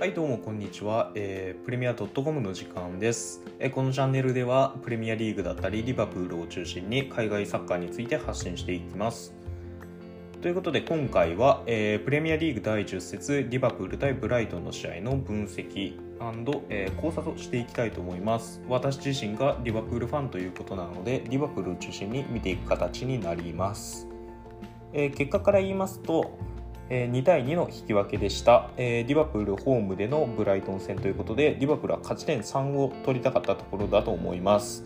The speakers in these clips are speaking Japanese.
はいどうもこんにちは、えー、プレミア .com の時間です、えー、このチャンネルではプレミアリーグだったりリバプールを中心に海外サッカーについて発信していきます。ということで今回は、えー、プレミアリーグ第10節リバプール対ブライトンの試合の分析えー、考察をしていきたいと思います。私自身がリバプールファンということなのでリバプールを中心に見ていく形になります、えー、結果から言いますと2対2の引き分けでした、リバプールホームでのブライトン戦ということでリバプールは勝ち点3を取りたかったところだと思います。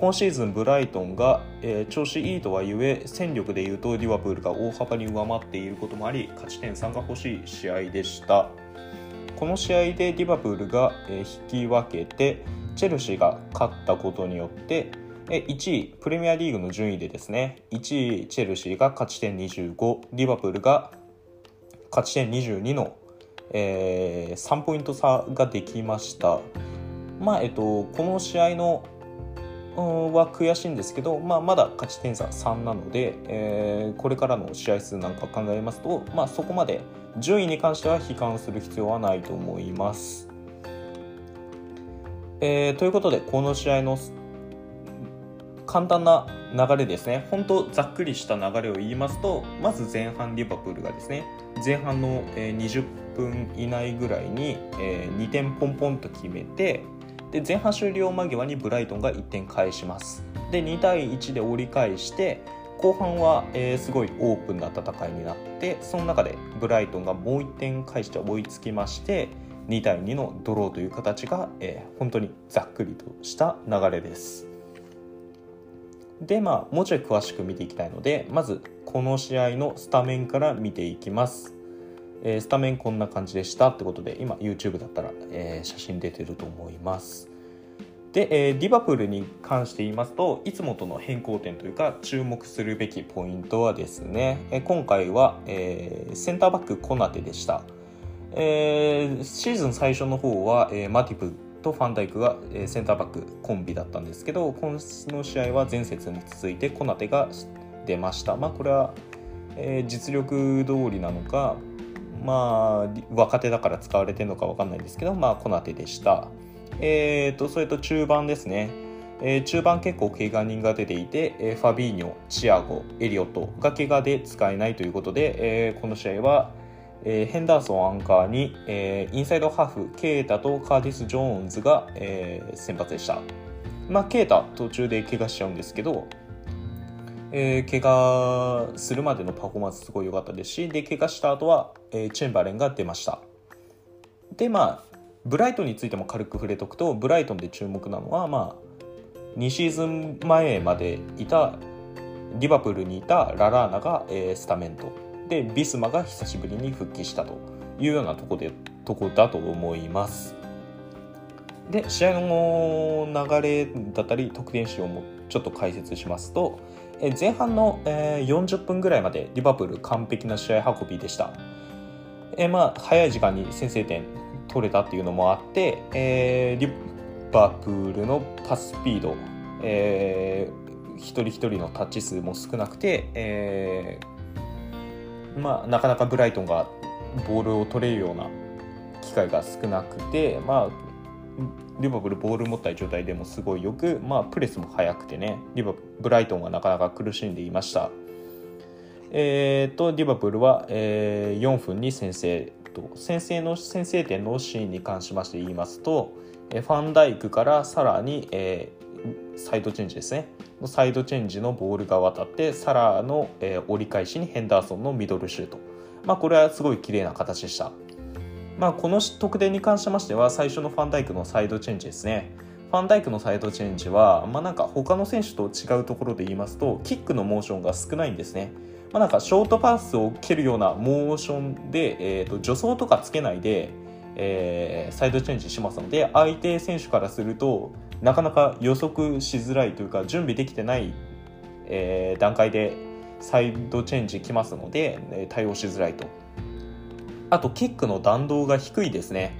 今シーズンブライトンが調子いいとはいえ戦力でいうとリバプールが大幅に上回っていることもあり勝ち点3が欲しい試合でした。この試合でリバプールが引き分けてチェルシーが勝ったことによって1位プレミアリーグの順位でですね1位チェルシーが勝ち点25リバプールが勝ち点22の、えー、3ポイント差ができました。まあえっと、この試合のは悔しいんですけど、まあ、まだ勝ち点差3なので、えー、これからの試合数なんか考えますと、まあ、そこまで順位に関しては悲観する必要はないと思います。えー、ということでこの試合の簡単な流れですね本当ざっくりした流れを言いますとまず前半リバプールがですね前半の20分以内ぐらいに2点ポンポンと決めてで前半終了間際にブライトンが1点返しますで2対1で折り返して後半は、え、すごいオープンな戦いになってその中でブライトンがもう1点返して追いつきまして2対2のドローという形が、え、本当にざっくりとした流れです。でまあもうちょい詳しく見ていきたいのでまずこの試合のスタメンから見ていきます、えー、スタメンこんな感じでしたってことで今 YouTube だったら、えー、写真出てると思います。で、えー、リバプールに関して言いますといつもとの変更点というか注目するべきポイントはですね、え、今回は、え、センターバックコナテでした、えー、シーズン最初の方は、えー、マティプとファンダイクがセンターバックコンビだったんですけど今週の試合は前節に続いてコナテが出ました。まあ、これは、えー、実力通りなのか、まあ、若手だから使われてるのか分かんないですけど、まあ、コナテでした。えーと、それと中盤ですね。えー、中盤結構怪我人が出ていて、ファビーニョ、チアゴ、エリオットが怪我で使えないということで、えー、この試合は、えー、ヘンダーソンアンカーに、えー、インサイドハーフケータとカーディス・ジョーンズが、えー、先発でした。まあ、ケータ途中で怪我しちゃうんですけど、えー、怪我するまでのパフォーマンスすごい良かったですしで怪我した後は、えー、チェンバレンが出ましたでまあブライトンについても軽く触れとくとブライトンで注目なのはまあ2シーズン前までいたリバプールにいたララーナが、えー、スタメンとでビスマが久しぶりに復帰したというようなとこでとこだと思います。で試合の流れだったり得点数をもちょっと解説しますと前半の40分ぐらいまでリバプール完璧な試合運びでした。まあ早い時間に先制点取れたっていうのもあって、えー、リバプールのパススピード、えー、一人一人のタッチ数も少なくて、まあ、なかなかブライトンがボールを取れるような機会が少なくて、まあ、リバプールボール持った状態でもすごいよく、まあ、プレスも速くてねリバブライトンはなかなか苦しんでいました。えーと、リバプールは、えー、4分に先制と先制の先制点のシーンに関しまして言いますと、えファンダイクからさらに、えー、サイドチェンジですね。サイドチェンジのボールが渡ってサラーの、え、折り返しにヘンダーソンのミドルシュート、まあ、これはすごい綺麗な形でした、まあ、この得点に関しましては最初のファンダイクのサイドチェンジですね。ファンダイクのサイドチェンジは、まあ、なんか他の選手と違うところで言いますとキックのモーションが少ないんですね、まあ、なんかショートパスを蹴るようなモーションで、えーと、助走とかつけないで、えー、サイドチェンジしますので相手選手からするとなかなか予測しづらいというか準備できてない、えー、段階でサイドチェンジきますので、え対応しづらいと。あとキックの弾道が低いですね、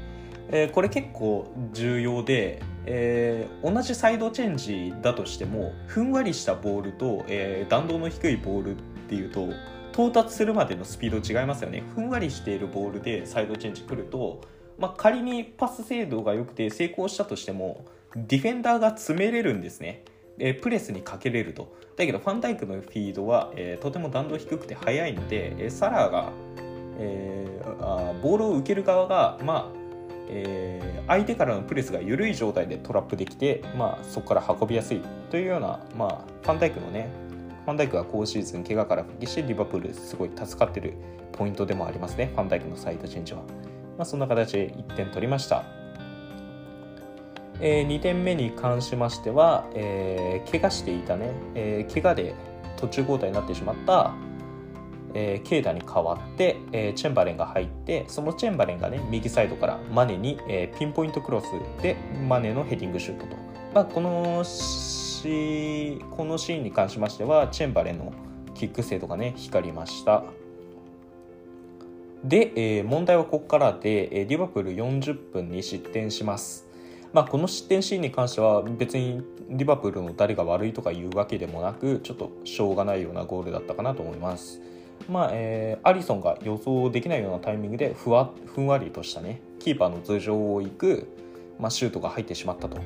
えー、これ結構重要で、えー、同じサイドチェンジだとしてもふんわりしたボールと、えー、弾道の低いボールっていうと到達するまでのスピード違いますよね。ふんわりしているボールでサイドチェンジ来るとまあ、仮にパス精度が良くて成功したとしてもディフェンダーが詰めれるんですね。えプレスにかけれると。だけどファンダイクのフィードは、えー、とても弾道低くて速いので、えサラーが、えー、あボールを受ける側が、まあえー、相手からのプレスが緩い状態でトラップできて、まあ、そこから運びやすいというような、まあ、ファンダイクのねファンダイクが今シーズン怪我から復帰してリバプールすごい助かってるポイントでもありますねファンダイクのサイドチェンジは、まあ、そんな形で1点取りましたえー、2点目に関しましては、えー、怪我していたね、えー、怪我で途中交代になってしまった、えー、ケイタに代わって、えー、チェンバレンが入ってそのチェンバレンがね右サイドからマネに、えー、ピンポイントクロスでマネのヘディングシュートと、まあ、このしこのシーンに関しましてはチェンバレンのキック精度がね光りました。で、えー、問題はここからで、えー、リバプール40分に失点します。まあ、この失点シーンに関しては別にリバプールの誰が悪いとかいうわけでもなくちょっとしょうがないようなゴールだったかなと思います。まあえー、アリソンが予想できないようなタイミングでふわふんわりとしたねキーパーの頭上を行く、まあ、シュートが入ってしまったと、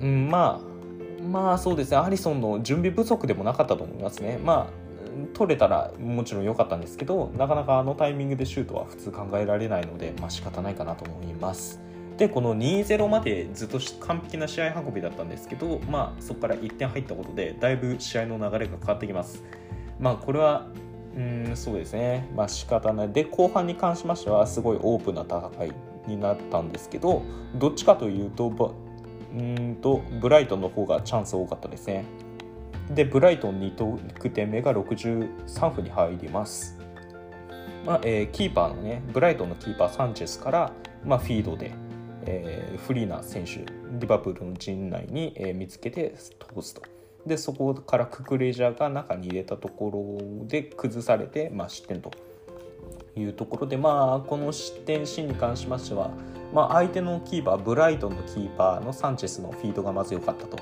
うん、まあまあそうですね。アリソンの準備不足でもなかったと思いますね。まあ取れたらもちろん良かったんですけどなかなかあのタイミングでシュートは普通考えられないのでまあ仕方ないかなと思います。でこの2-0までずっと完璧な試合運びだったんですけど、まあ、そこから1点入ったことでだいぶ試合の流れが変わってきます。まあこれはうんそうですね。まあ仕方ない。で後半に関しましてはすごいオープンな戦いになったんですけどどっちかというとうんとブライトンの方がチャンス多かったですね。でブライトン2得点目が63分に入ります。まあえー、キーパーのねブライトンのキーパーサンチェスから、まあ、フィードで、えー、フリーな選手リバプールの陣内に、えー、見つけて通すと。でそこからククレジャーが中に入れたところで崩されて、まあ、失点と。いうところで、まあ、この失点シーンに関しましては、まあ、相手のキーパーブライトンのキーパーのサンチェスのフィードがまず良かったと。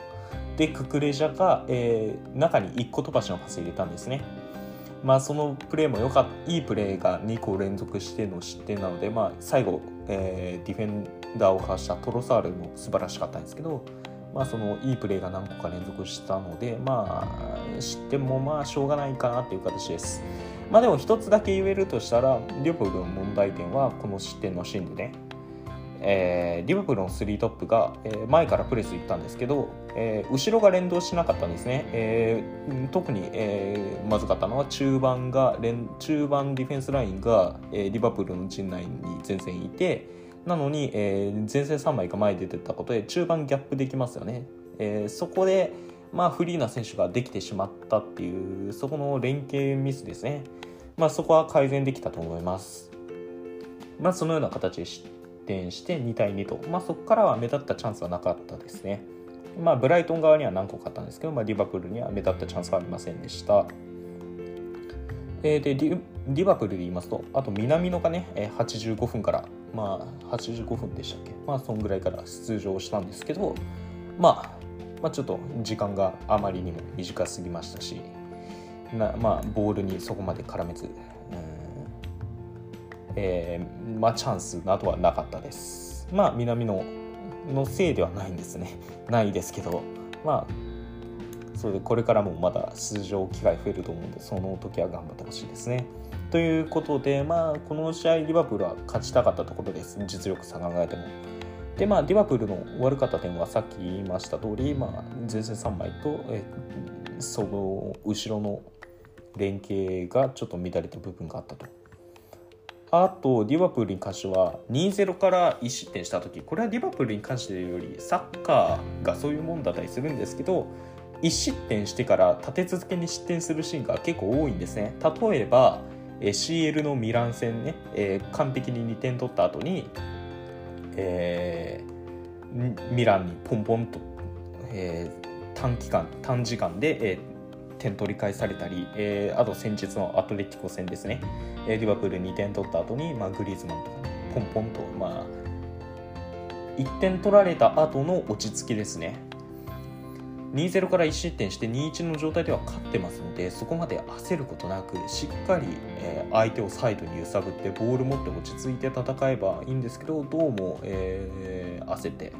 でククレジャーが、えー、中に1個飛ばしのパス入れたんですね。まあそのプレーも良かったいいプレーが2個連続しての失点なので、まあ、最後、えー、ディフェンダーをかわしたトロサールも素晴らしかったんですけどまあ、そのいいプレーが何個か連続したので、まあ、失点もまあしょうがないかなっていう形です。まあでも一つだけ言えるとしたら、リバプールの問題点はこの失点のシーンでね、えー、リバプールの3トップが、えー、前からプレス行ったんですけど、えー、後ろが連動しなかったんですね。えー、特に、えー、まずかったのは中盤が中盤ディフェンスラインが、えー、リバプールの陣内に全然いて、なのに、えー、前線3枚が前に出てたことで中盤ギャップできますよね、えー、そこで、まあ、フリーな選手ができてしまったっていうそこの連携ミスですね、まあ、そこは改善できたと思います、まあ、そのような形で失点して2対2と、まあ、そこからは目立ったチャンスはなかったですね。まあ、ブライトン側には何個かあったんですけど、まあ、リバプールには目立ったチャンスはありませんでした。えー、でリ、リバプールで言いますと、あと南野がね、85分からまあ、85分でしたっけ、まあ、そんぐらいから出場したんですけど、まあ、まあ、ちょっと時間があまりにも短すぎましたし、なまあ、ボールにそこまで絡めず、えー、まあ、チャンスなどはなかったです。まあ、南野のせいではないんですね。ないですけど、まあ、それでこれからもまだ出場機会増えると思うんで、その時は頑張ってほしいですね。ということで、まあ、この試合、リバプールは勝ちたかったところです、実力差考えても。で、まあ、リバプールの悪かった点はさっき言いました通り、まあ、前線3枚と、えその後ろの連携がちょっと乱れた部分があったと。あと、リバプールに関しては、2-0から1失点した時これはリバプールに関してより、サッカーがそういうもんだったりするんですけど、1失点してから立て続けに失点するシーンが結構多いんですね。例えば、え CL のミラン戦ね、えー、完璧に2点取った後に、えー、ミランにポンポンと、えー、短期間短時間で、えー、点取り返されたり、えー、あと先日のアトレティコ戦ですね、え、リバプール2点取った後に、まあ、グリーズマンとか、ね、ポンポンと、まあ、1点取られた後の落ち着きですね。2-0から1失点して2-1の状態では勝ってますのでそこまで焦ることなくしっかり、え、相手をサイドに揺さぶってボール持って落ち着いて戦えばいいんですけどどうも、えー、焦って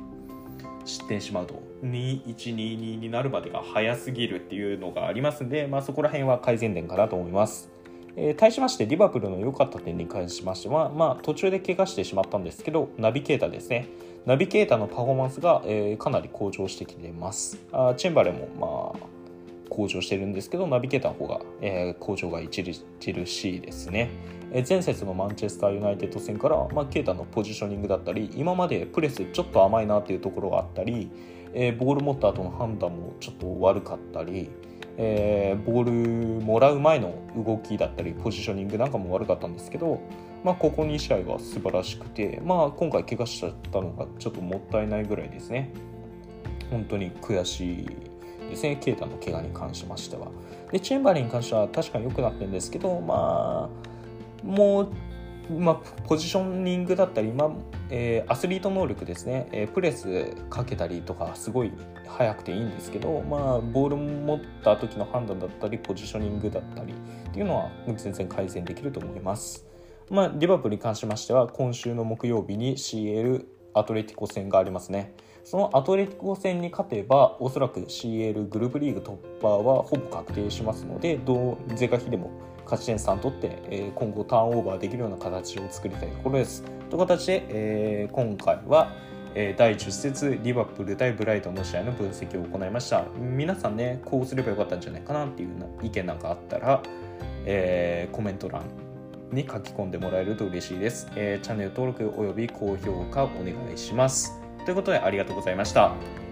失点しまうと2122になるまでが早すぎるっていうのがありますんで、まあ、そこら辺は改善点かなと思います。えー、対しましてリバプールの良かった点に関しましては、まあ、途中で怪我してしまったんですけどナビゲーターですね。ナビゲーターのパフォーマンスが、えー、かなり向上してきています。あチェンバレンもまあ向上してるんですけどナビゲーターの方が、えー、向上が著しいですね、えー、前節のマンチェスターユナイテッド戦から、まあ、ケータのポジショニングだったり今までプレスちょっと甘いなっていうところがあったり、えー、ボール持った後の判断もちょっと悪かったり、えー、ボールもらう前の動きだったりポジショニングなんかも悪かったんですけど、まあ、ここ2試合は素晴らしくて、まあ、今回怪我しちゃったのがちょっともったいないぐらいですね。本当に悔しいですね。ケイタの怪我に関しましては。でチェンバリンに関しては確かに良くなってるんですけどまあもうまあ、ポジショニングだったり、まあえー、アスリート能力ですね、えー、プレスかけたりとかすごい速くていいんですけど、まあ、ボール持った時の判断だったりポジショニングだったりっていうのは全然改善できると思います。まあ、リバプールに関しましては今週の木曜日に CL アトレティコ戦がありますね。そのアトレティコ戦に勝てばおそらく CL グループリーグ突破はほぼ確定しますのでどう是が非でも勝ち点3取って、え、今後ターンオーバーできるような形を作りたいところです。という形で、え、今回は、え、第10節リバプール対ブライトンの試合の分析を行いました。皆さんね、こうすればよかったんじゃないかなっていう意見なんかあったら、えー、コメント欄に書き込んでもらえると嬉しいです。えー、チャンネル登録および高評価お願いします。ということでありがとうございました。